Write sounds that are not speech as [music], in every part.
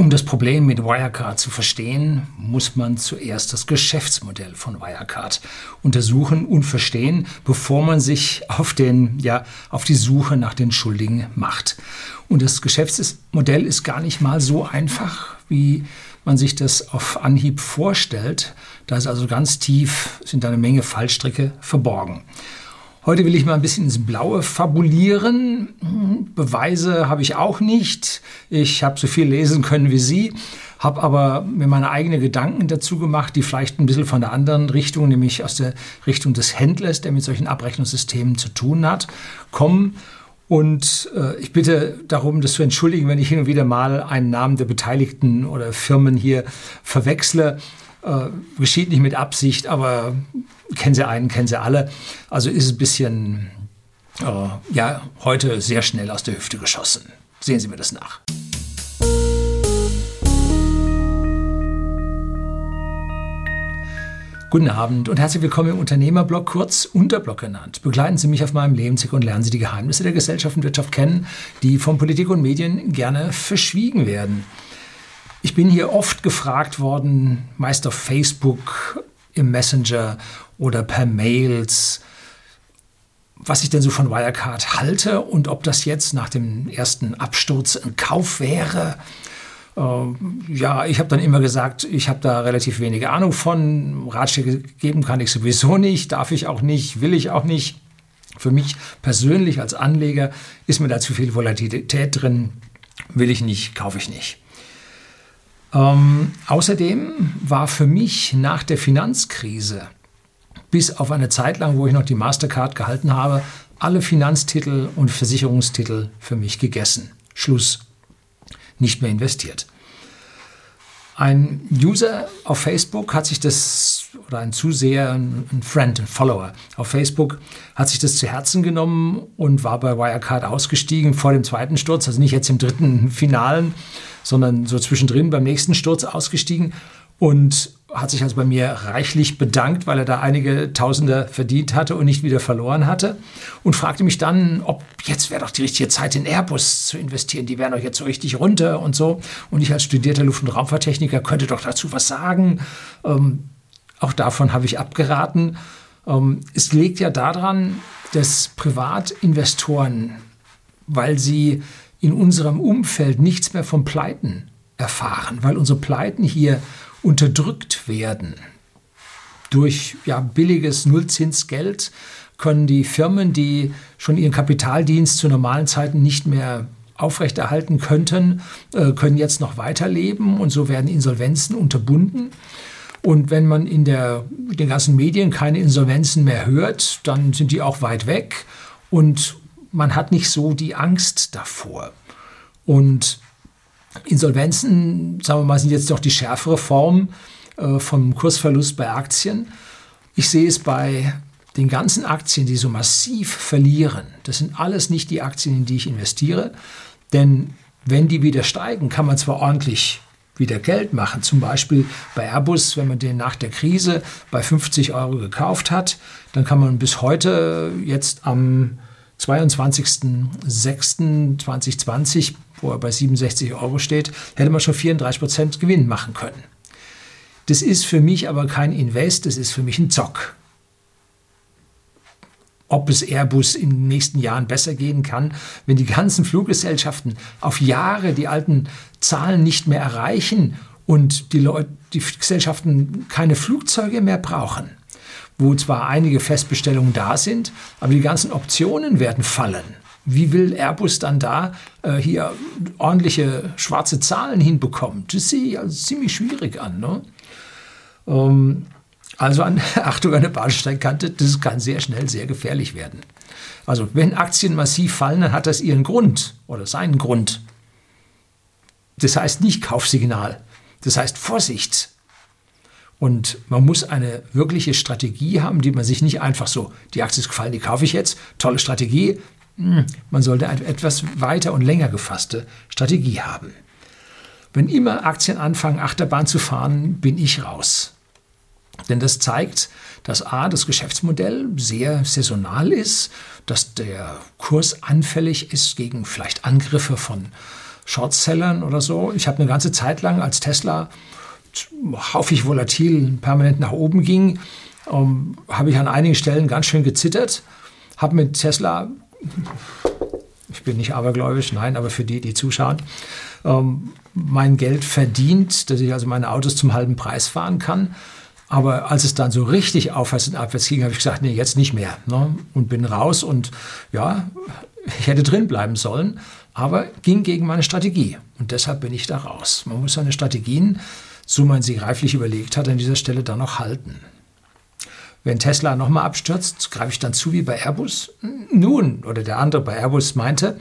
Um das Problem mit Wirecard zu verstehen, muss man zuerst das Geschäftsmodell von Wirecard untersuchen und verstehen, bevor man sich auf, den, ja, auf die Suche nach den Schuldigen macht. Und das Geschäftsmodell ist gar nicht mal so einfach, wie man sich das auf Anhieb vorstellt. Da ist also ganz tief, sind eine Menge Fallstricke verborgen. Heute will ich mal ein bisschen ins Blaue fabulieren. Beweise habe ich auch nicht. Ich habe so viel lesen können wie Sie, habe aber mir meine eigenen Gedanken dazu gemacht, die vielleicht ein bisschen von der anderen Richtung, nämlich aus der Richtung des Händlers, der mit solchen Abrechnungssystemen zu tun hat, kommen. Und äh, ich bitte darum, das zu entschuldigen, wenn ich hin und wieder mal einen Namen der Beteiligten oder Firmen hier verwechsle. Äh, geschieht nicht mit Absicht, aber kennen Sie einen, kennen Sie alle. Also ist es ein bisschen, äh, ja, heute sehr schnell aus der Hüfte geschossen. Sehen Sie mir das nach. Guten Abend und herzlich willkommen im Unternehmerblog, kurz Unterblog genannt. Begleiten Sie mich auf meinem Lebensweg und lernen Sie die Geheimnisse der Gesellschaft und Wirtschaft kennen, die von Politik und Medien gerne verschwiegen werden. Ich bin hier oft gefragt worden, meist auf Facebook, im Messenger oder per Mails, was ich denn so von Wirecard halte und ob das jetzt nach dem ersten Absturz ein Kauf wäre. Ähm, ja, ich habe dann immer gesagt, ich habe da relativ wenige Ahnung von. Ratschläge geben kann ich sowieso nicht, darf ich auch nicht, will ich auch nicht. Für mich persönlich als Anleger ist mir da zu viel Volatilität drin, will ich nicht, kaufe ich nicht. Ähm, außerdem war für mich nach der Finanzkrise bis auf eine Zeit lang, wo ich noch die Mastercard gehalten habe, alle Finanztitel und Versicherungstitel für mich gegessen. Schluss. Nicht mehr investiert. Ein User auf Facebook hat sich das, oder ein Zuseher, ein Friend, ein Follower auf Facebook, hat sich das zu Herzen genommen und war bei Wirecard ausgestiegen vor dem zweiten Sturz, also nicht jetzt im dritten Finalen, sondern so zwischendrin beim nächsten Sturz ausgestiegen und hat sich also bei mir reichlich bedankt, weil er da einige Tausende verdient hatte und nicht wieder verloren hatte und fragte mich dann, ob jetzt wäre doch die richtige Zeit, in Airbus zu investieren. Die wären doch jetzt so richtig runter und so. Und ich als studierter Luft- und Raumfahrttechniker könnte doch dazu was sagen. Ähm, auch davon habe ich abgeraten. Ähm, es liegt ja daran, dass Privatinvestoren, weil sie in unserem Umfeld nichts mehr von Pleiten erfahren, weil unsere Pleiten hier unterdrückt werden. Durch ja, billiges Nullzinsgeld können die Firmen, die schon ihren Kapitaldienst zu normalen Zeiten nicht mehr aufrechterhalten könnten, äh, können jetzt noch weiterleben und so werden Insolvenzen unterbunden. Und wenn man in der, den ganzen Medien keine Insolvenzen mehr hört, dann sind die auch weit weg und man hat nicht so die Angst davor. Und Insolvenzen, sagen wir mal, sind jetzt doch die schärfere Form äh, vom Kursverlust bei Aktien. Ich sehe es bei den ganzen Aktien, die so massiv verlieren. Das sind alles nicht die Aktien, in die ich investiere. Denn wenn die wieder steigen, kann man zwar ordentlich wieder Geld machen. Zum Beispiel bei Airbus, wenn man den nach der Krise bei 50 Euro gekauft hat, dann kann man bis heute jetzt am 22.06.2020 wo er bei 67 Euro steht, hätte man schon 34 Prozent Gewinn machen können. Das ist für mich aber kein Invest, das ist für mich ein Zock. Ob es Airbus in den nächsten Jahren besser gehen kann, wenn die ganzen Fluggesellschaften auf Jahre die alten Zahlen nicht mehr erreichen und die, Leute, die Gesellschaften keine Flugzeuge mehr brauchen, wo zwar einige Festbestellungen da sind, aber die ganzen Optionen werden fallen. Wie will Airbus dann da äh, hier ordentliche schwarze Zahlen hinbekommen? Das sehe ich also ziemlich schwierig an. Ne? Ähm, also an, [laughs] Achtung an der Bahnsteigkante, das kann sehr schnell sehr gefährlich werden. Also wenn Aktien massiv fallen, dann hat das ihren Grund oder seinen Grund. Das heißt nicht Kaufsignal, das heißt Vorsicht. Und man muss eine wirkliche Strategie haben, die man sich nicht einfach so, die Aktie ist gefallen, die kaufe ich jetzt, tolle Strategie, hm, man sollte eine etwas weiter und länger gefasste Strategie haben. Wenn immer Aktien anfangen, Achterbahn zu fahren, bin ich raus. Denn das zeigt, dass A, das Geschäftsmodell sehr saisonal ist, dass der Kurs anfällig ist gegen vielleicht Angriffe von Shortsellern oder so. Ich habe eine ganze Zeit lang, als Tesla haufig volatil permanent nach oben ging, ähm, habe ich an einigen Stellen ganz schön gezittert, habe mit Tesla, ich bin nicht abergläubisch, nein, aber für die, die zuschauen, ähm, mein Geld verdient, dass ich also meine Autos zum halben Preis fahren kann. Aber als es dann so richtig aufwärts und abwärts ging, habe ich gesagt, nee, jetzt nicht mehr. Ne? Und bin raus und ja, ich hätte drin bleiben sollen, aber ging gegen meine Strategie. Und deshalb bin ich da raus. Man muss seine Strategien, so man sie reiflich überlegt hat, an dieser Stelle dann noch halten. Wenn Tesla nochmal abstürzt, greife ich dann zu wie bei Airbus? Nun, oder der andere bei Airbus meinte,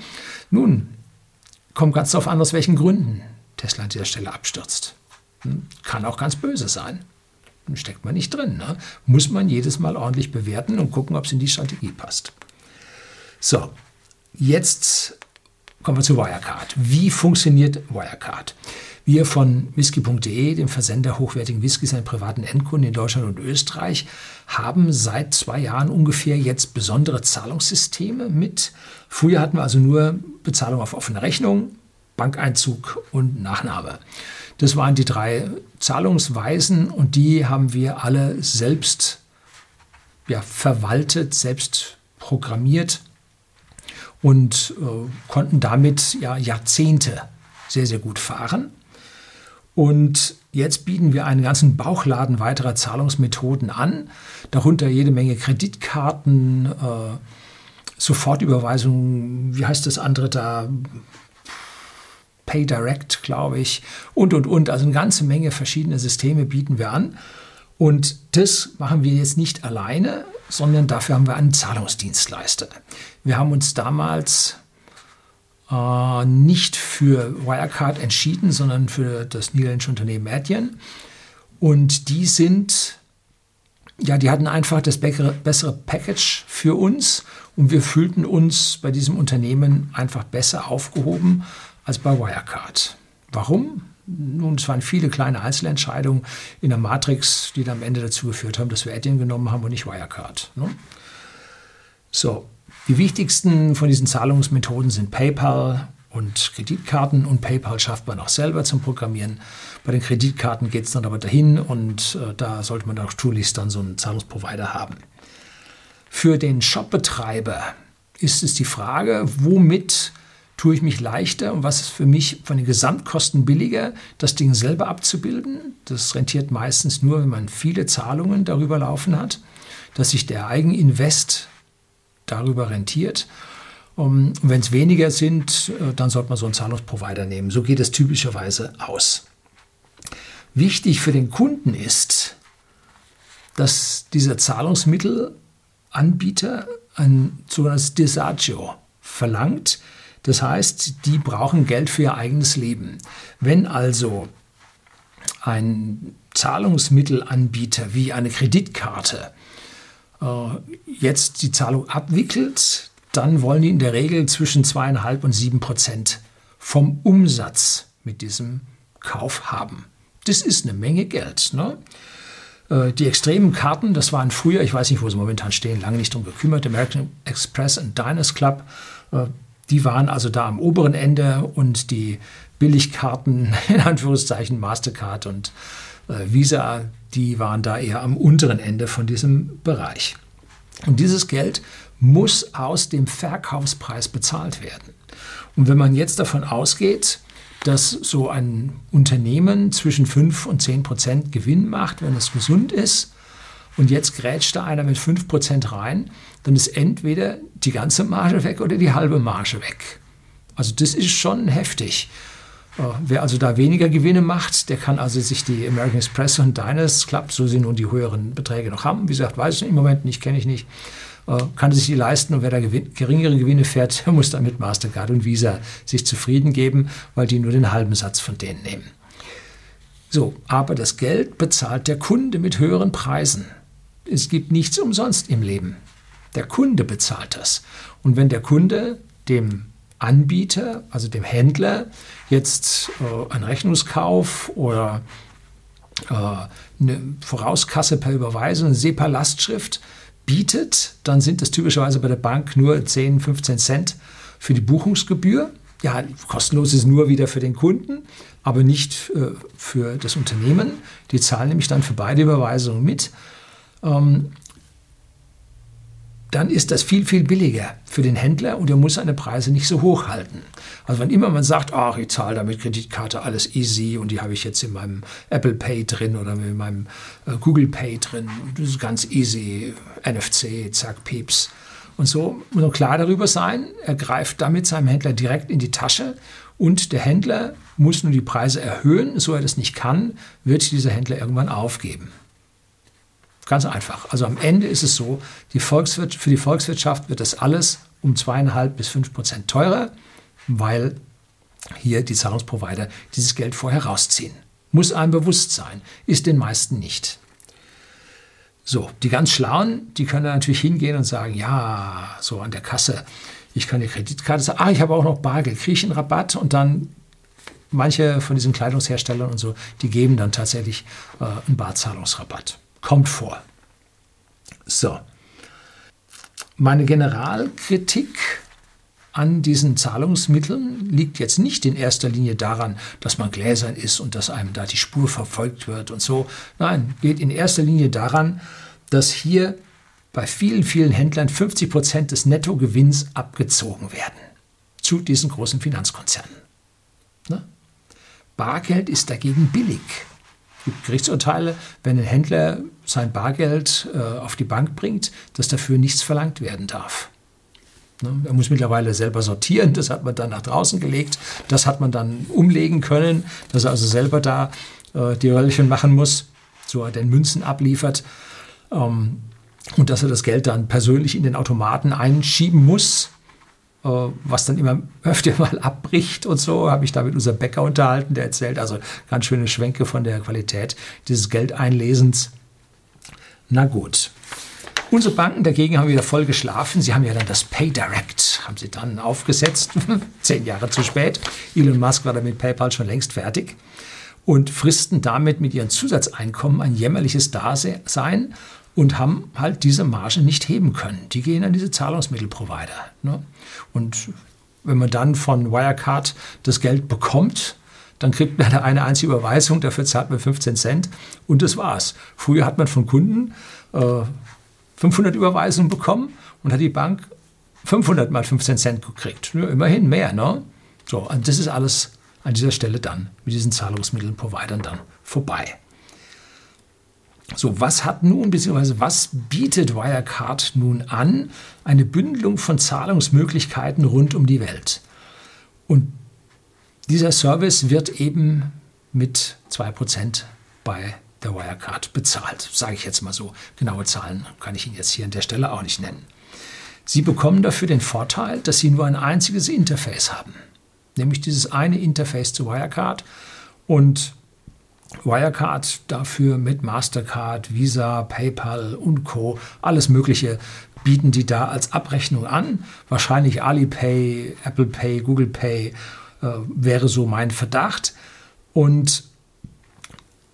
nun, kommt ganz darauf an, aus welchen Gründen Tesla an dieser Stelle abstürzt. Hm, kann auch ganz böse sein. Steckt man nicht drin. Ne? Muss man jedes Mal ordentlich bewerten und gucken, ob es in die Strategie passt. So, jetzt kommen wir zu Wirecard. Wie funktioniert Wirecard? Wir von whisky.de, dem Versender hochwertigen Whiskys an privaten Endkunden in Deutschland und Österreich, haben seit zwei Jahren ungefähr jetzt besondere Zahlungssysteme mit. Früher hatten wir also nur Bezahlung auf offene Rechnung, Bankeinzug und Nachname. Das waren die drei Zahlungsweisen und die haben wir alle selbst ja, verwaltet, selbst programmiert und äh, konnten damit ja, Jahrzehnte sehr, sehr gut fahren. Und jetzt bieten wir einen ganzen Bauchladen weiterer Zahlungsmethoden an, darunter jede Menge Kreditkarten, äh, Sofortüberweisungen, wie heißt das andere da? PayDirect, glaube ich, und, und, und. Also eine ganze Menge verschiedene Systeme bieten wir an. Und das machen wir jetzt nicht alleine, sondern dafür haben wir einen Zahlungsdienstleister. Wir haben uns damals äh, nicht für Wirecard entschieden, sondern für das niederländische Unternehmen Adyen. Und die sind, ja, die hatten einfach das bessere Package für uns und wir fühlten uns bei diesem Unternehmen einfach besser aufgehoben als bei Wirecard. Warum? Nun, es waren viele kleine Einzelentscheidungen in der Matrix, die dann am Ende dazu geführt haben, dass wir Adyen genommen haben und nicht Wirecard. Ne? So, die wichtigsten von diesen Zahlungsmethoden sind PayPal und Kreditkarten und PayPal schafft man auch selber zum Programmieren. Bei den Kreditkarten geht es dann aber dahin und äh, da sollte man auch tunlichst dann so einen Zahlungsprovider haben. Für den Shopbetreiber ist es die Frage, womit tue ich mich leichter und was ist für mich von den Gesamtkosten billiger, das Ding selber abzubilden. Das rentiert meistens nur, wenn man viele Zahlungen darüber laufen hat, dass sich der Eigeninvest darüber rentiert. Um, Wenn es weniger sind, äh, dann sollte man so einen Zahlungsprovider nehmen. So geht es typischerweise aus. Wichtig für den Kunden ist, dass dieser Zahlungsmittelanbieter ein sogenanntes Disagio verlangt. Das heißt, die brauchen Geld für ihr eigenes Leben. Wenn also ein Zahlungsmittelanbieter wie eine Kreditkarte äh, jetzt die Zahlung abwickelt, dann wollen die in der Regel zwischen zweieinhalb und sieben Prozent vom Umsatz mit diesem Kauf haben. Das ist eine Menge Geld. Ne? Äh, die extremen Karten, das waren früher, ich weiß nicht, wo sie momentan stehen, lange nicht drum gekümmert, American Express und Diners Club, äh, die waren also da am oberen Ende und die Billigkarten, [laughs] in Anführungszeichen Mastercard und Visa, die waren da eher am unteren Ende von diesem Bereich. Und dieses Geld muss aus dem Verkaufspreis bezahlt werden. Und wenn man jetzt davon ausgeht, dass so ein Unternehmen zwischen 5 und 10 Prozent Gewinn macht, wenn es gesund ist, und jetzt grätscht da einer mit 5 Prozent rein, dann ist entweder die ganze Marge weg oder die halbe Marge weg. Also das ist schon heftig. Äh, wer also da weniger Gewinne macht, der kann also sich die American Express und Diners Club, so sie nun die höheren Beträge noch haben, wie gesagt, weiß ich im Moment nicht, kenne ich nicht, äh, kann sich die leisten und wer da gewin geringere Gewinne fährt, [laughs] der muss dann mit Mastercard und Visa sich zufrieden geben, weil die nur den halben Satz von denen nehmen. So, aber das Geld bezahlt der Kunde mit höheren Preisen. Es gibt nichts umsonst im Leben. Der Kunde bezahlt das. Und wenn der Kunde dem Anbieter, also dem Händler, jetzt äh, einen Rechnungskauf oder äh, eine Vorauskasse per Überweisung, eine SEPA-Lastschrift bietet, dann sind das typischerweise bei der Bank nur 10, 15 Cent für die Buchungsgebühr. ja, kostenlos ist nur wieder für den Kunden, aber nicht äh, für das Unternehmen. Die zahlen nämlich dann für beide Überweisungen mit. Ähm, dann ist das viel, viel billiger für den Händler und er muss seine Preise nicht so hoch halten. Also wenn immer man sagt, ach, ich zahle da mit Kreditkarte alles easy und die habe ich jetzt in meinem Apple Pay drin oder in meinem äh, Google Pay drin, das ist ganz easy, NFC, zack, pieps. Und so muss man klar darüber sein, er greift damit seinem Händler direkt in die Tasche und der Händler muss nun die Preise erhöhen, so er das nicht kann, wird dieser Händler irgendwann aufgeben. Ganz einfach. Also am Ende ist es so, die für die Volkswirtschaft wird das alles um zweieinhalb bis fünf Prozent teurer, weil hier die Zahlungsprovider dieses Geld vorher rausziehen. Muss einem bewusst sein, ist den meisten nicht. So, die ganz Schlauen, die können natürlich hingehen und sagen, ja, so an der Kasse, ich kann die Kreditkarte sagen, ah, ich habe auch noch Bargeld, kriege ich einen Rabatt und dann manche von diesen Kleidungsherstellern und so, die geben dann tatsächlich äh, einen Barzahlungsrabatt. Kommt vor. So. Meine Generalkritik an diesen Zahlungsmitteln liegt jetzt nicht in erster Linie daran, dass man gläsern ist und dass einem da die Spur verfolgt wird und so. Nein, geht in erster Linie daran, dass hier bei vielen, vielen Händlern 50 Prozent des Nettogewinns abgezogen werden zu diesen großen Finanzkonzernen. Ne? Bargeld ist dagegen billig gibt Gerichtsurteile, wenn ein Händler sein Bargeld äh, auf die Bank bringt, dass dafür nichts verlangt werden darf. Ne? Er muss mittlerweile selber sortieren, das hat man dann nach draußen gelegt, das hat man dann umlegen können, dass er also selber da äh, die Röllchen machen muss, so er den Münzen abliefert. Ähm, und dass er das Geld dann persönlich in den Automaten einschieben muss, was dann immer öfter [laughs] mal abbricht und so, habe ich da mit unserem Bäcker unterhalten, der erzählt also ganz schöne Schwenke von der Qualität dieses Geldeinlesens. Na gut. Unsere Banken dagegen haben wieder voll geschlafen. Sie haben ja dann das PayDirect, haben sie dann aufgesetzt, [laughs] zehn Jahre zu spät. Elon Musk war damit PayPal schon längst fertig und fristen damit mit ihren Zusatzeinkommen ein jämmerliches Dasein und haben halt diese Marge nicht heben können. Die gehen an diese Zahlungsmittelprovider. Ne? Und wenn man dann von Wirecard das Geld bekommt, dann kriegt man [laughs] eine einzige Überweisung, dafür zahlt man 15 Cent und das war's. Früher hat man von Kunden äh, 500 Überweisungen bekommen und hat die Bank 500 mal 15 Cent gekriegt. Ja, immerhin mehr, ne? So, und das ist alles an dieser Stelle dann mit diesen Zahlungsmittelprovidern dann vorbei. So, was hat nun, beziehungsweise was bietet Wirecard nun an? Eine Bündelung von Zahlungsmöglichkeiten rund um die Welt. Und dieser Service wird eben mit 2% bei der Wirecard bezahlt, sage ich jetzt mal so. Genaue Zahlen kann ich Ihnen jetzt hier an der Stelle auch nicht nennen. Sie bekommen dafür den Vorteil, dass Sie nur ein einziges Interface haben, nämlich dieses eine Interface zu Wirecard. Und Wirecard dafür mit Mastercard, Visa, PayPal und Co. Alles Mögliche bieten die da als Abrechnung an. Wahrscheinlich Alipay, Apple Pay, Google Pay äh, wäre so mein Verdacht. Und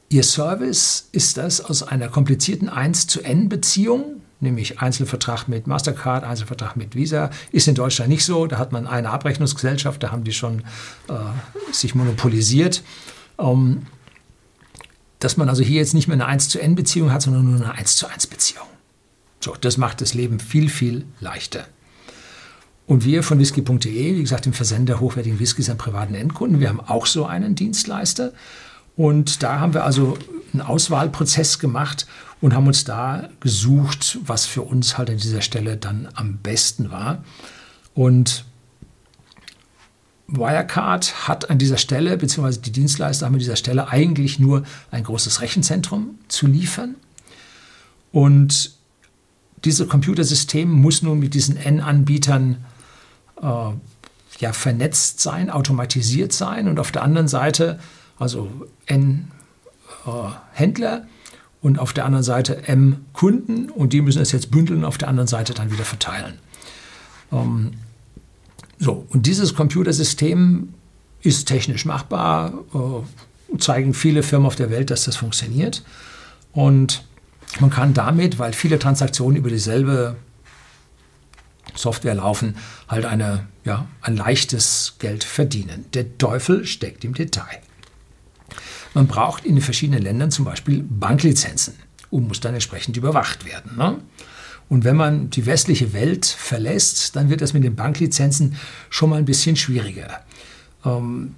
Ihr Service ist das aus einer komplizierten 1 zu N-Beziehung, nämlich Einzelvertrag mit Mastercard, Einzelvertrag mit Visa, ist in Deutschland nicht so. Da hat man eine Abrechnungsgesellschaft, da haben die schon äh, sich monopolisiert. Ähm, dass man also hier jetzt nicht mehr eine 1 zu N Beziehung hat, sondern nur eine 1 zu 1 Beziehung. So, das macht das Leben viel, viel leichter. Und wir von whisky.de, wie gesagt, dem Versender hochwertigen Whiskys an privaten Endkunden, wir haben auch so einen Dienstleister. Und da haben wir also einen Auswahlprozess gemacht und haben uns da gesucht, was für uns halt an dieser Stelle dann am besten war. Und Wirecard hat an dieser Stelle, beziehungsweise die Dienstleister haben an dieser Stelle eigentlich nur ein großes Rechenzentrum zu liefern. Und dieses Computersystem muss nun mit diesen N-Anbietern äh, ja, vernetzt sein, automatisiert sein und auf der anderen Seite, also N äh, und auf der anderen Seite M Kunden und die müssen es jetzt bündeln auf der anderen Seite dann wieder verteilen. Ähm, so, und dieses Computersystem ist technisch machbar, äh, zeigen viele Firmen auf der Welt, dass das funktioniert. Und man kann damit, weil viele Transaktionen über dieselbe Software laufen, halt eine, ja, ein leichtes Geld verdienen. Der Teufel steckt im Detail. Man braucht in den verschiedenen Ländern zum Beispiel Banklizenzen und muss dann entsprechend überwacht werden. Ne? Und wenn man die westliche Welt verlässt, dann wird das mit den Banklizenzen schon mal ein bisschen schwieriger. Ähm,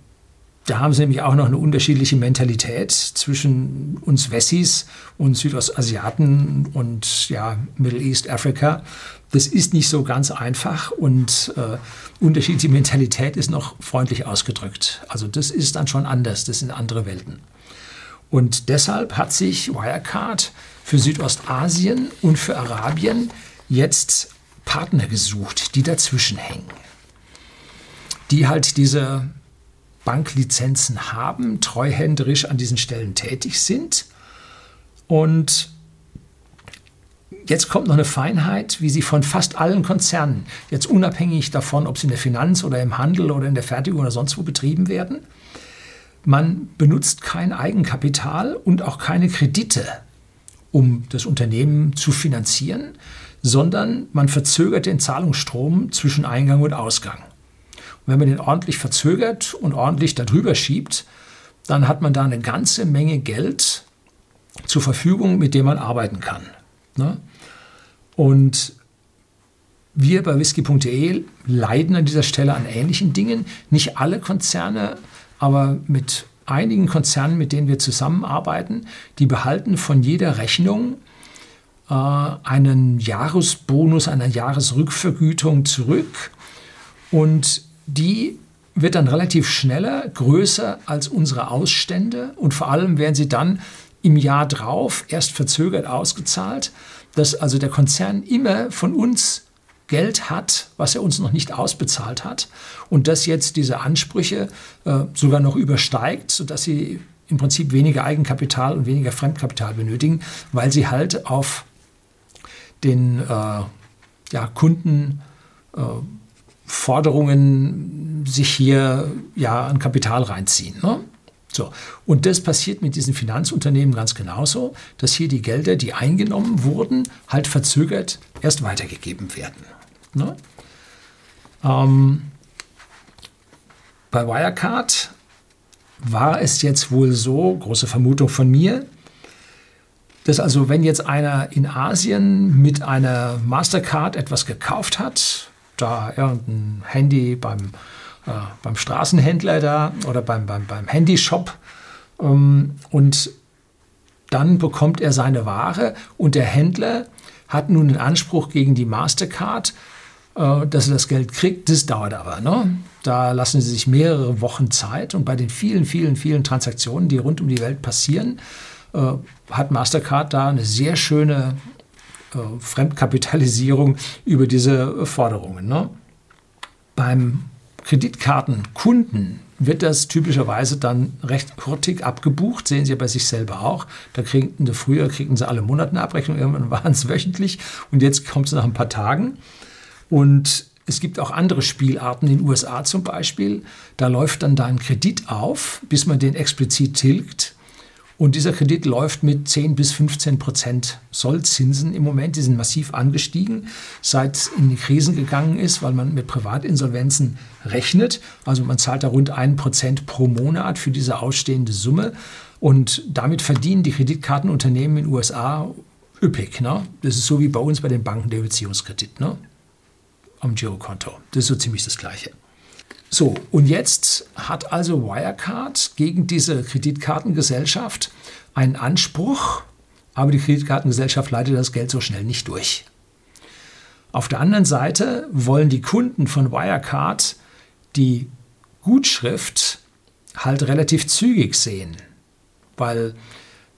da haben sie nämlich auch noch eine unterschiedliche Mentalität zwischen uns Wessis und Südostasiaten und ja, Middle East Africa. Das ist nicht so ganz einfach und äh, unterschiedliche Mentalität ist noch freundlich ausgedrückt. Also das ist dann schon anders, das sind andere Welten. Und deshalb hat sich Wirecard für Südostasien und für Arabien jetzt Partner gesucht, die dazwischen hängen. Die halt diese Banklizenzen haben, treuhänderisch an diesen Stellen tätig sind. Und jetzt kommt noch eine Feinheit, wie sie von fast allen Konzernen, jetzt unabhängig davon, ob sie in der Finanz oder im Handel oder in der Fertigung oder sonst wo betrieben werden, man benutzt kein Eigenkapital und auch keine Kredite, um das Unternehmen zu finanzieren, sondern man verzögert den Zahlungsstrom zwischen Eingang und Ausgang wenn man den ordentlich verzögert und ordentlich darüber schiebt, dann hat man da eine ganze Menge Geld zur Verfügung, mit dem man arbeiten kann. Ne? Und wir bei whisky.de leiden an dieser Stelle an ähnlichen Dingen. Nicht alle Konzerne, aber mit einigen Konzernen, mit denen wir zusammenarbeiten, die behalten von jeder Rechnung äh, einen Jahresbonus, eine Jahresrückvergütung zurück. Und die wird dann relativ schneller größer als unsere Ausstände und vor allem werden sie dann im Jahr drauf erst verzögert ausgezahlt, dass also der Konzern immer von uns Geld hat, was er uns noch nicht ausbezahlt hat und das jetzt diese Ansprüche äh, sogar noch übersteigt, sodass sie im Prinzip weniger Eigenkapital und weniger Fremdkapital benötigen, weil sie halt auf den äh, ja, Kunden äh, sich hier ja an Kapital reinziehen. Ne? So. Und das passiert mit diesen Finanzunternehmen ganz genauso, dass hier die Gelder, die eingenommen wurden, halt verzögert erst weitergegeben werden. Ne? Ähm, bei Wirecard war es jetzt wohl so, große Vermutung von mir, dass also wenn jetzt einer in Asien mit einer Mastercard etwas gekauft hat, da irgendein Handy beim, äh, beim Straßenhändler da oder beim, beim, beim Handyshop ähm, und dann bekommt er seine Ware und der Händler hat nun den Anspruch gegen die Mastercard, äh, dass er das Geld kriegt. Das dauert aber. Ne? Da lassen sie sich mehrere Wochen Zeit und bei den vielen, vielen, vielen Transaktionen, die rund um die Welt passieren, äh, hat Mastercard da eine sehr schöne äh, Fremdkapitalisierung über diese Forderungen. Ne? Beim Kreditkartenkunden wird das typischerweise dann recht hurtig abgebucht, sehen Sie ja bei sich selber auch. Da kriegten sie früher kriegten sie alle Monate eine Abrechnung, irgendwann [laughs] waren es wöchentlich und jetzt kommt es nach ein paar Tagen. Und es gibt auch andere Spielarten in den USA zum Beispiel. Da läuft dann da ein Kredit auf, bis man den explizit tilgt. Und dieser Kredit läuft mit 10 bis 15 Prozent Sollzinsen im Moment. Die sind massiv angestiegen, seit in die Krisen gegangen ist, weil man mit Privatinsolvenzen rechnet. Also man zahlt da rund 1 Prozent pro Monat für diese ausstehende Summe. Und damit verdienen die Kreditkartenunternehmen in den USA üppig. Ne? Das ist so wie bei uns bei den Banken der Beziehungskredit ne? am Girokonto. Das ist so ziemlich das Gleiche. So, und jetzt hat also Wirecard gegen diese Kreditkartengesellschaft einen Anspruch, aber die Kreditkartengesellschaft leitet das Geld so schnell nicht durch. Auf der anderen Seite wollen die Kunden von Wirecard die Gutschrift halt relativ zügig sehen, weil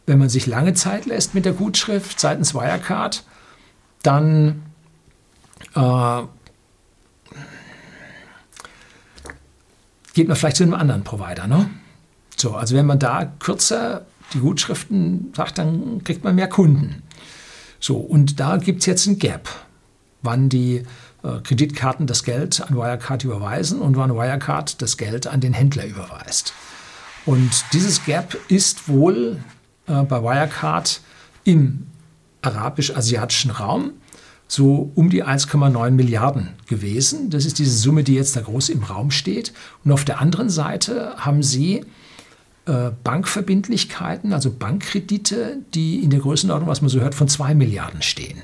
wenn man sich lange Zeit lässt mit der Gutschrift seitens Wirecard, dann äh, geht man vielleicht zu einem anderen Provider. Ne? So, also wenn man da kürzer die Gutschriften sagt, dann kriegt man mehr Kunden. So, und da gibt es jetzt ein Gap, wann die äh, Kreditkarten das Geld an Wirecard überweisen und wann Wirecard das Geld an den Händler überweist. Und dieses Gap ist wohl äh, bei Wirecard im arabisch-asiatischen Raum so um die 1,9 Milliarden gewesen. Das ist diese Summe, die jetzt da groß im Raum steht. Und auf der anderen Seite haben Sie äh, Bankverbindlichkeiten, also Bankkredite, die in der Größenordnung, was man so hört, von 2 Milliarden stehen.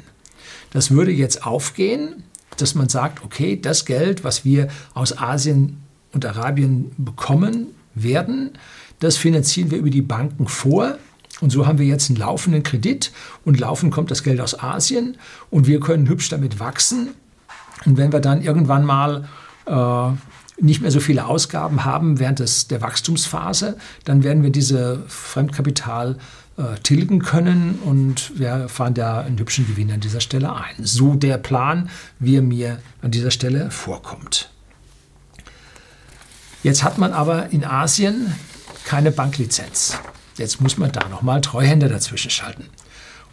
Das würde jetzt aufgehen, dass man sagt, okay, das Geld, was wir aus Asien und Arabien bekommen werden, das finanzieren wir über die Banken vor. Und so haben wir jetzt einen laufenden Kredit und laufend kommt das Geld aus Asien und wir können hübsch damit wachsen. Und wenn wir dann irgendwann mal äh, nicht mehr so viele Ausgaben haben während des, der Wachstumsphase, dann werden wir diese Fremdkapital äh, tilgen können und wir fahren da einen hübschen Gewinn an dieser Stelle ein. So der Plan, wie er mir an dieser Stelle vorkommt. Jetzt hat man aber in Asien keine Banklizenz. Jetzt muss man da nochmal Treuhänder dazwischen schalten.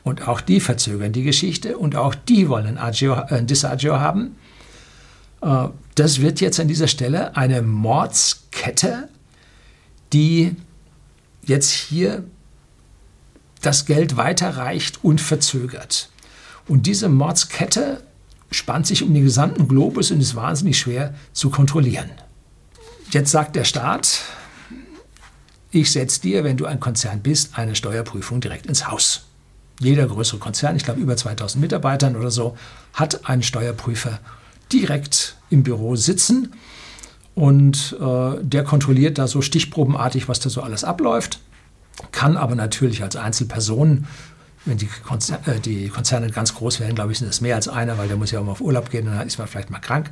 Und auch die verzögern die Geschichte und auch die wollen ein, äh, Disagio haben. Äh, das wird jetzt an dieser Stelle eine Mordskette, die jetzt hier das Geld weiterreicht und verzögert. Und diese Mordskette spannt sich um den gesamten Globus und ist wahnsinnig schwer zu kontrollieren. Jetzt sagt der Staat, ich setze dir, wenn du ein Konzern bist, eine Steuerprüfung direkt ins Haus. Jeder größere Konzern, ich glaube über 2000 Mitarbeitern oder so, hat einen Steuerprüfer direkt im Büro sitzen und äh, der kontrolliert da so stichprobenartig, was da so alles abläuft, kann aber natürlich als Einzelperson wenn die, Konzer äh, die, Konzerne ganz groß werden, glaube ich, sind es mehr als einer, weil der muss ja auch mal auf Urlaub gehen und dann ist man vielleicht mal krank,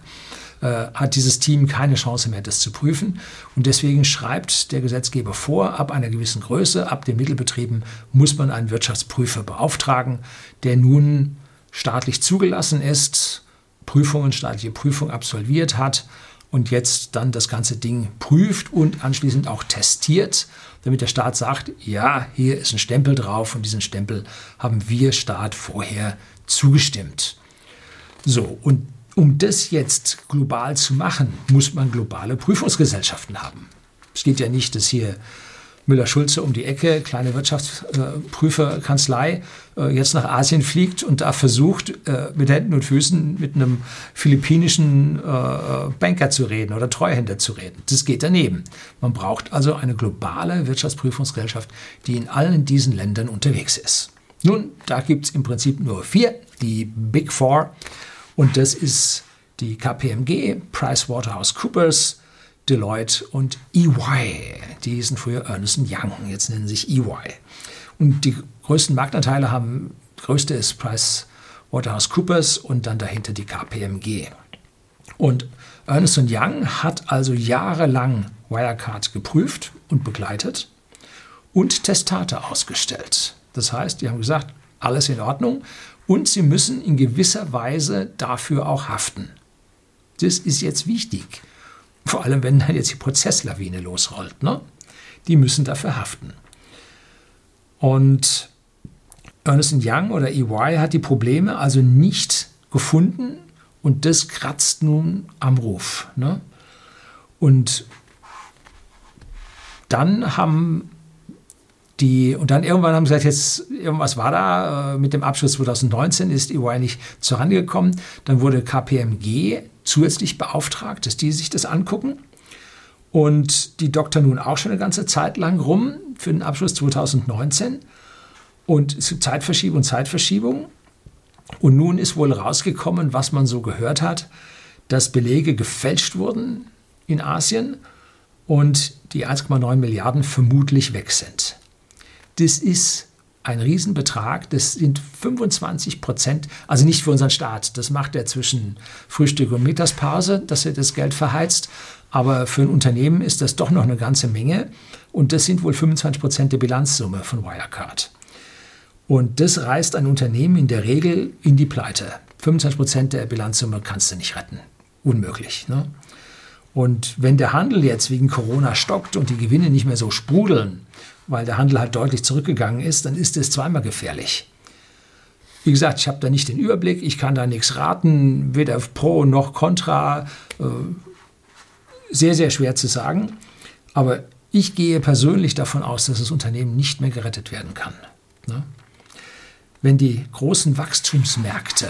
äh, hat dieses Team keine Chance mehr, das zu prüfen. Und deswegen schreibt der Gesetzgeber vor, ab einer gewissen Größe, ab den Mittelbetrieben, muss man einen Wirtschaftsprüfer beauftragen, der nun staatlich zugelassen ist, Prüfungen, staatliche Prüfung absolviert hat und jetzt dann das ganze Ding prüft und anschließend auch testiert, damit der Staat sagt, ja, hier ist ein Stempel drauf und diesen Stempel haben wir Staat vorher zugestimmt. So, und um das jetzt global zu machen, muss man globale Prüfungsgesellschaften haben. Es geht ja nicht, dass hier Müller-Schulze um die Ecke, kleine Wirtschaftsprüferkanzlei, äh, jetzt nach Asien fliegt und da versucht, äh, mit Händen und Füßen mit einem philippinischen äh, Banker zu reden oder Treuhänder zu reden. Das geht daneben. Man braucht also eine globale Wirtschaftsprüfungsgesellschaft, die in allen diesen Ländern unterwegs ist. Nun, da gibt es im Prinzip nur vier, die Big Four. Und das ist die KPMG, PricewaterhouseCoopers, Deloitte und EY. Die hießen früher Ernst Young, jetzt nennen sich EY. Und die größten Marktanteile haben, größte ist PricewaterhouseCoopers und dann dahinter die KPMG. Und Ernst Young hat also jahrelang Wirecard geprüft und begleitet und Testate ausgestellt. Das heißt, die haben gesagt, alles in Ordnung und sie müssen in gewisser Weise dafür auch haften. Das ist jetzt wichtig. Vor allem, wenn dann jetzt die Prozesslawine losrollt. Ne? Die müssen dafür haften. Und Ernest Young oder EY hat die Probleme also nicht gefunden und das kratzt nun am Ruf. Ne? Und dann haben die, und dann irgendwann haben sie gesagt, jetzt irgendwas war da, äh, mit dem Abschluss 2019 ist EY nicht zurangekommen. Dann wurde KPMG zusätzlich beauftragt, dass die sich das angucken. Und die Doktor nun auch schon eine ganze Zeit lang rum für den Abschluss 2019. Und es gibt Zeitverschiebung und Zeitverschiebung. Und nun ist wohl rausgekommen, was man so gehört hat, dass Belege gefälscht wurden in Asien und die 1,9 Milliarden vermutlich weg sind. Das ist ein Riesenbetrag. Das sind 25 Prozent, also nicht für unseren Staat. Das macht er zwischen Frühstück und Mittagspause, dass er das Geld verheizt. Aber für ein Unternehmen ist das doch noch eine ganze Menge. Und das sind wohl 25 Prozent der Bilanzsumme von Wirecard. Und das reißt ein Unternehmen in der Regel in die Pleite. 25 Prozent der Bilanzsumme kannst du nicht retten. Unmöglich. Ne? Und wenn der Handel jetzt wegen Corona stockt und die Gewinne nicht mehr so sprudeln, weil der Handel halt deutlich zurückgegangen ist, dann ist es zweimal gefährlich. Wie gesagt, ich habe da nicht den Überblick, ich kann da nichts raten, weder pro noch contra. Äh, sehr, sehr schwer zu sagen. Aber ich gehe persönlich davon aus, dass das Unternehmen nicht mehr gerettet werden kann. Ne? Wenn die großen Wachstumsmärkte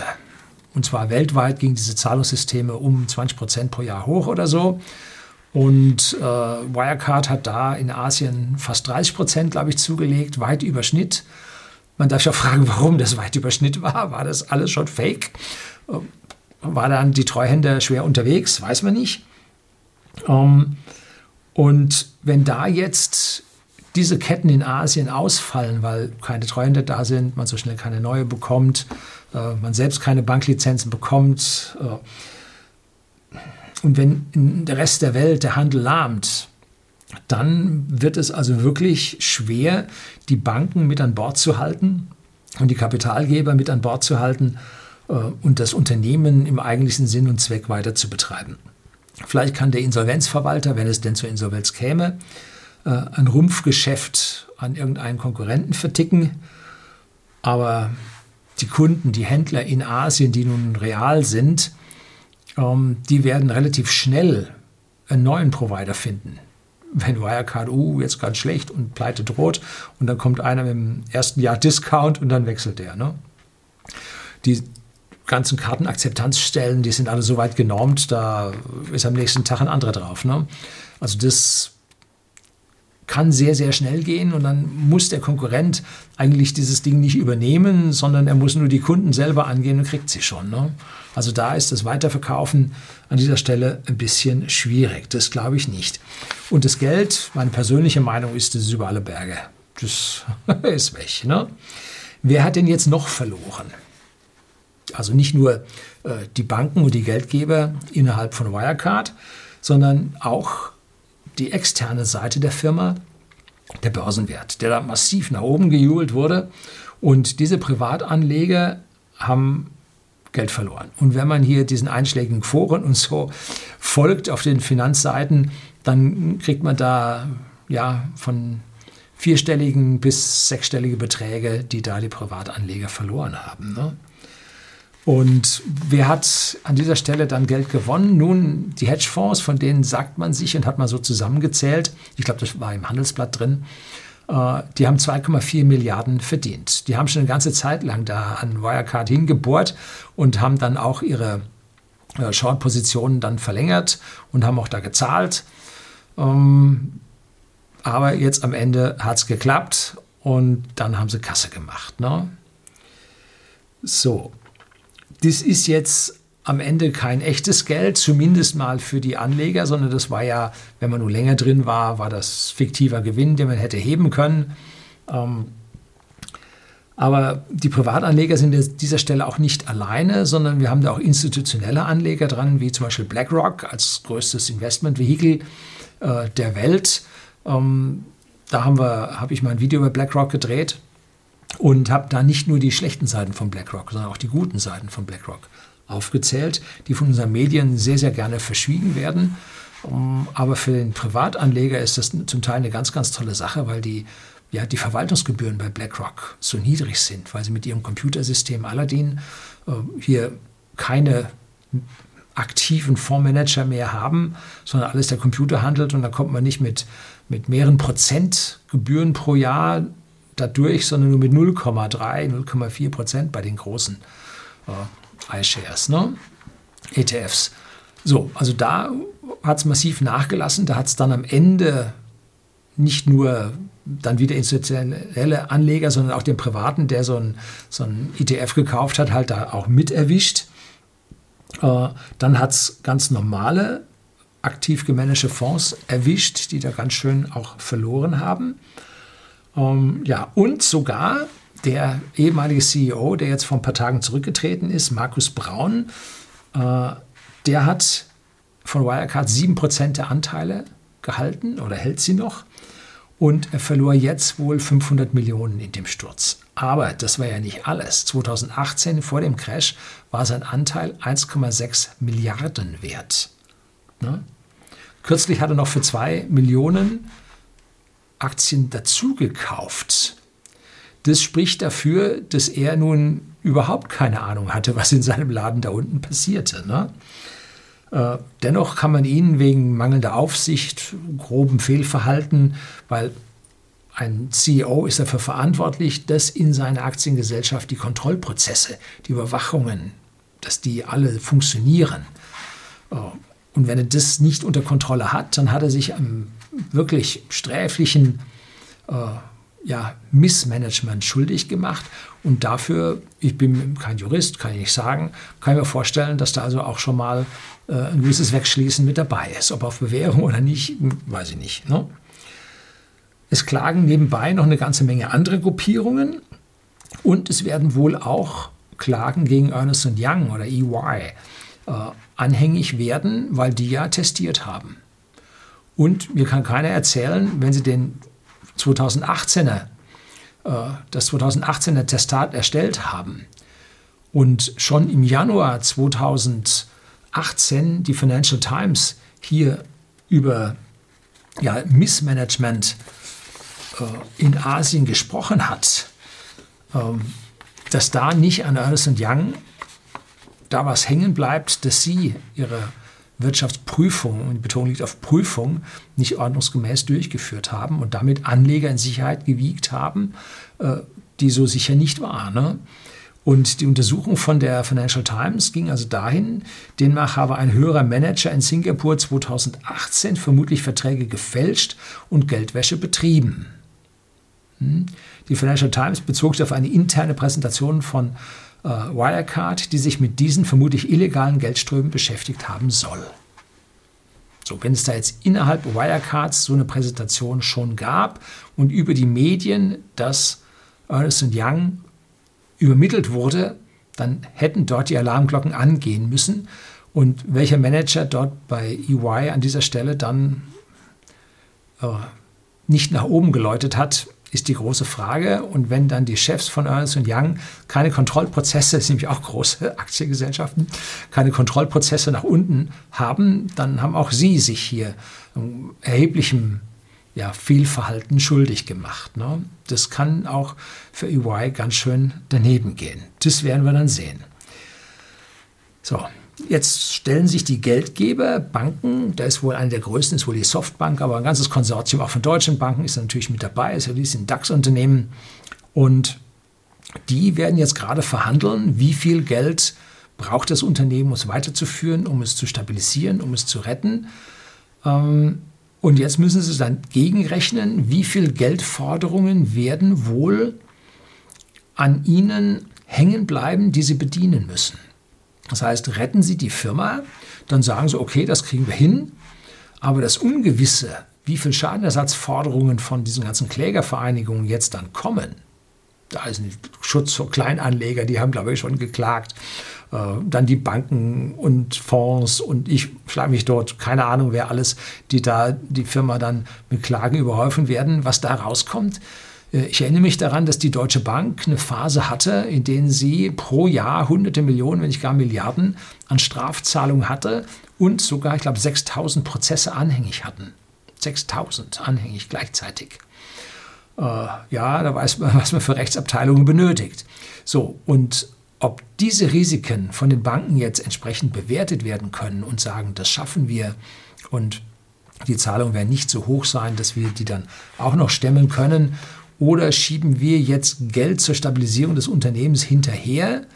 Und zwar weltweit gingen diese Zahlungssysteme um 20 Prozent pro Jahr hoch oder so. Und äh, Wirecard hat da in Asien fast 30 Prozent, glaube ich, zugelegt, weit über Schnitt. Man darf sich auch fragen, warum das weit über Schnitt war. War das alles schon fake? Äh, war dann die Treuhänder schwer unterwegs? Weiß man nicht. Ähm, und wenn da jetzt diese Ketten in Asien ausfallen, weil keine Treuhänder da sind, man so schnell keine neue bekommt, äh, man selbst keine Banklizenzen bekommt, äh, und wenn der Rest der Welt der Handel lahmt, dann wird es also wirklich schwer, die Banken mit an Bord zu halten und die Kapitalgeber mit an Bord zu halten äh, und das Unternehmen im eigentlichen Sinn und Zweck weiter zu betreiben. Vielleicht kann der Insolvenzverwalter, wenn es denn zur Insolvenz käme, äh, ein Rumpfgeschäft an irgendeinen Konkurrenten verticken, aber die Kunden, die Händler in Asien, die nun real sind, die werden relativ schnell einen neuen Provider finden. Wenn Wirecard, uh, jetzt ganz schlecht und pleite droht und dann kommt einer dem ersten Jahr Discount und dann wechselt der. Ne? Die ganzen Kartenakzeptanzstellen, die sind alle so weit genormt, da ist am nächsten Tag ein anderer drauf. Ne? Also das kann sehr, sehr schnell gehen und dann muss der Konkurrent eigentlich dieses Ding nicht übernehmen, sondern er muss nur die Kunden selber angehen und kriegt sie schon. Ne? Also da ist das Weiterverkaufen an dieser Stelle ein bisschen schwierig. Das glaube ich nicht. Und das Geld, meine persönliche Meinung ist, das ist über alle Berge. Das [laughs] ist weg. Ne? Wer hat denn jetzt noch verloren? Also nicht nur äh, die Banken und die Geldgeber innerhalb von Wirecard, sondern auch die externe Seite der Firma, der Börsenwert, der da massiv nach oben gejubelt wurde. Und diese Privatanleger haben Geld verloren. Und wenn man hier diesen einschlägigen Foren und so folgt auf den Finanzseiten, dann kriegt man da ja von vierstelligen bis sechsstellige Beträge, die da die Privatanleger verloren haben. Ne? Und wer hat an dieser Stelle dann Geld gewonnen? Nun, die Hedgefonds, von denen sagt man sich und hat man so zusammengezählt, ich glaube, das war im Handelsblatt drin, äh, die haben 2,4 Milliarden verdient. Die haben schon eine ganze Zeit lang da an Wirecard hingebohrt und haben dann auch ihre äh, Short-Positionen dann verlängert und haben auch da gezahlt. Ähm, aber jetzt am Ende hat es geklappt und dann haben sie Kasse gemacht. Ne? So, das ist jetzt am Ende kein echtes Geld, zumindest mal für die Anleger, sondern das war ja, wenn man nur länger drin war, war das fiktiver Gewinn, den man hätte heben können. Ähm, aber die Privatanleger sind an dieser Stelle auch nicht alleine, sondern wir haben da auch institutionelle Anleger dran, wie zum Beispiel BlackRock als größtes Investmentvehikel äh, der Welt. Ähm, da haben wir, habe ich mal ein Video über BlackRock gedreht und habe da nicht nur die schlechten Seiten von BlackRock, sondern auch die guten Seiten von BlackRock aufgezählt, die von unseren Medien sehr, sehr gerne verschwiegen werden. Aber für den Privatanleger ist das zum Teil eine ganz, ganz tolle Sache, weil die, ja, die Verwaltungsgebühren bei BlackRock so niedrig sind, weil sie mit ihrem Computersystem Aladdin äh, hier keine aktiven Fondsmanager mehr haben, sondern alles der Computer handelt und da kommt man nicht mit, mit mehreren Prozent Gebühren pro Jahr dadurch, sondern nur mit 0,3, 0,4 Prozent bei den großen äh, iShares, ne? ETFs. So, also da hat es massiv nachgelassen. Da hat es dann am Ende nicht nur dann wieder institutionelle Anleger, sondern auch den Privaten, der so ein, so ein ETF gekauft hat, halt da auch mit erwischt. Äh, dann hat es ganz normale, aktiv gemanagte Fonds erwischt, die da ganz schön auch verloren haben. Ähm, ja, und sogar der ehemalige CEO, der jetzt vor ein paar Tagen zurückgetreten ist, Markus Braun, äh, der hat von Wirecard 7% der Anteile gehalten oder hält sie noch. Und er verlor jetzt wohl 500 Millionen in dem Sturz. Aber das war ja nicht alles. 2018, vor dem Crash, war sein Anteil 1,6 Milliarden wert. Ne? Kürzlich hat er noch für 2 Millionen Aktien dazugekauft. Das spricht dafür, dass er nun überhaupt keine Ahnung hatte, was in seinem Laden da unten passierte. Ne? Äh, dennoch kann man ihn wegen mangelnder Aufsicht, grobem Fehlverhalten, weil ein CEO ist dafür verantwortlich, dass in seiner Aktiengesellschaft die Kontrollprozesse, die Überwachungen dass die alle funktionieren. Äh, und wenn er das nicht unter Kontrolle hat, dann hat er sich einem wirklich sträflichen äh, ja, Missmanagement schuldig gemacht. Und dafür, ich bin kein Jurist, kann ich nicht sagen, kann ich mir vorstellen, dass da also auch schon mal äh, ein gewisses Wegschließen mit dabei ist. Ob auf Bewährung oder nicht, weiß ich nicht. Ne? Es klagen nebenbei noch eine ganze Menge andere Gruppierungen und es werden wohl auch Klagen gegen Ernest Young oder EY äh, anhängig werden, weil die ja testiert haben. Und mir kann keiner erzählen, wenn sie den 2018er, äh, das 2018er Testat erstellt haben und schon im Januar 2018 die Financial Times hier über ja, Missmanagement äh, in Asien gesprochen hat, ähm, dass da nicht an Ernst Young da was hängen bleibt, dass sie ihre Wirtschaftsprüfung, und die Betonung liegt auf Prüfung, nicht ordnungsgemäß durchgeführt haben und damit Anleger in Sicherheit gewiegt haben, äh, die so sicher nicht war. Ne? Und die Untersuchung von der Financial Times ging also dahin, demnach habe ein höherer Manager in Singapur 2018 vermutlich Verträge gefälscht und Geldwäsche betrieben. Hm? Die Financial Times bezog sich auf eine interne Präsentation von äh, Wirecard, die sich mit diesen vermutlich illegalen Geldströmen beschäftigt haben soll. So, wenn es da jetzt innerhalb Wirecards so eine Präsentation schon gab und über die Medien das Ernest Young übermittelt wurde, dann hätten dort die Alarmglocken angehen müssen. Und welcher Manager dort bei EY an dieser Stelle dann äh, nicht nach oben geläutet hat, ist die große Frage. Und wenn dann die Chefs von Ernst Young keine Kontrollprozesse, [laughs] das sind nämlich auch große Aktiengesellschaften, keine Kontrollprozesse nach unten haben, dann haben auch sie sich hier erheblichem ja, Fehlverhalten schuldig gemacht. Ne? Das kann auch für EY ganz schön daneben gehen. Das werden wir dann sehen. So, Jetzt stellen sich die Geldgeber, Banken, da ist wohl eine der größten, ist wohl die Softbank, aber ein ganzes Konsortium auch von deutschen Banken ist natürlich mit dabei, ist ja ein DAX-Unternehmen. Und die werden jetzt gerade verhandeln, wie viel Geld braucht das Unternehmen, um es weiterzuführen, um es zu stabilisieren, um es zu retten. Ähm, und jetzt müssen sie dann gegenrechnen, wie viel Geldforderungen werden wohl an ihnen hängen bleiben, die sie bedienen müssen. Das heißt, retten Sie die Firma, dann sagen Sie, okay, das kriegen wir hin. Aber das Ungewisse, wie viel Schadenersatzforderungen von diesen ganzen Klägervereinigungen jetzt dann kommen, da ist ein Schutz für Kleinanleger, die haben, glaube ich, schon geklagt. Äh, dann die Banken und Fonds und ich schlage mich dort, keine Ahnung, wer alles, die da die Firma dann mit Klagen überhäufen werden. Was da rauskommt, ich erinnere mich daran, dass die Deutsche Bank eine Phase hatte, in der sie pro Jahr hunderte Millionen, wenn nicht gar Milliarden an Strafzahlungen hatte und sogar, ich glaube, 6000 Prozesse anhängig hatten. 6000 anhängig gleichzeitig. Äh, ja, da weiß man, [laughs] was man für Rechtsabteilungen benötigt. So, und ob diese Risiken von den Banken jetzt entsprechend bewertet werden können und sagen, das schaffen wir und die Zahlungen werden nicht so hoch sein, dass wir die dann auch noch stemmen können oder schieben wir jetzt Geld zur Stabilisierung des Unternehmens hinterher,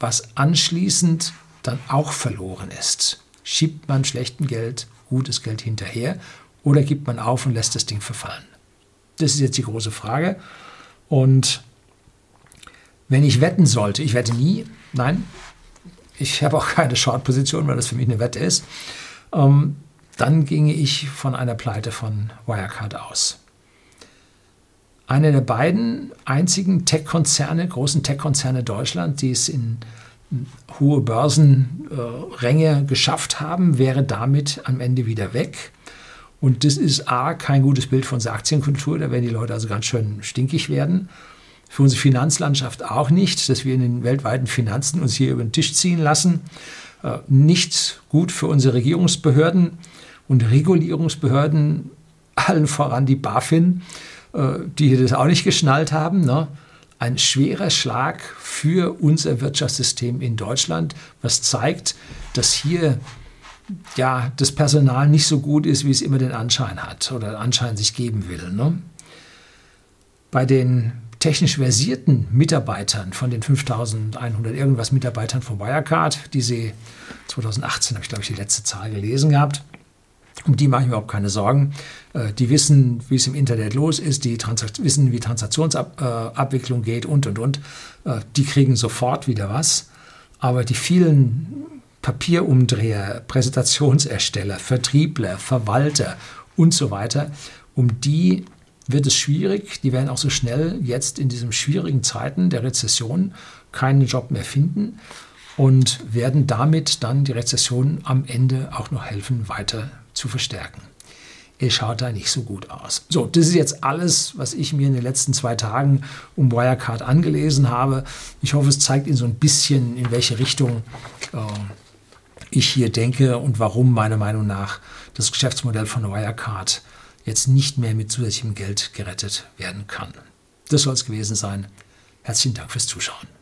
was anschließend dann auch verloren ist? Schiebt man schlechten Geld gutes Geld hinterher oder gibt man auf und lässt das Ding verfallen? Das ist jetzt die große Frage. Und wenn ich wetten sollte, ich wette nie, nein, ich habe auch keine Short-Position, weil das für mich eine Wette ist, ähm, dann ginge ich von einer Pleite von Wirecard aus einer der beiden einzigen Tech-Konzerne, großen Tech-Konzerne Deutschland, die es in hohe Börsenränge geschafft haben, wäre damit am Ende wieder weg. Und das ist A, kein gutes Bild für unsere Aktienkultur, da werden die Leute also ganz schön stinkig werden. Für unsere Finanzlandschaft auch nicht, dass wir in den weltweiten Finanzen uns hier über den Tisch ziehen lassen. Äh, nicht gut für unsere Regierungsbehörden und Regulierungsbehörden, [laughs] allen voran die BaFin, äh, die das auch nicht geschnallt haben. Ne? Ein schwerer Schlag für unser Wirtschaftssystem in Deutschland, was zeigt, dass hier ja, das Personal nicht so gut ist, wie es immer den Anschein hat oder Anschein sich geben will. Ne? Bei den technisch versierten Mitarbeitern von den 5100 irgendwas Mitarbeitern von Wirecard, die sie 2018, habe ich glaube ich die letzte Zahl gelesen gehabt, um die mache ich mir überhaupt keine Sorgen. Äh, die wissen, wie es im Internet los ist, die Transakt wissen, wie Transaktionsabwicklung geht und, und, und. Äh, die kriegen sofort wieder was. Aber die vielen Papierumdreher, Präsentationsersteller, Vertriebler, Verwalter und so weiter, um die wird es schwierig. Die werden auch so schnell jetzt in diesen schwierigen Zeiten der Rezession keinen Job mehr finden und werden damit dann die Rezession am Ende auch noch helfen, weiter zu verstärken. Es schaut da nicht so gut aus. So, das ist jetzt alles, was ich mir in den letzten zwei Tagen um Wirecard angelesen habe. Ich hoffe, es zeigt Ihnen so ein bisschen, in welche Richtung äh, ich hier denke und warum meiner Meinung nach das Geschäftsmodell von Wirecard jetzt nicht mehr mit zusätzlichem Geld gerettet werden kann. Das soll es gewesen sein. Herzlichen Dank fürs Zuschauen.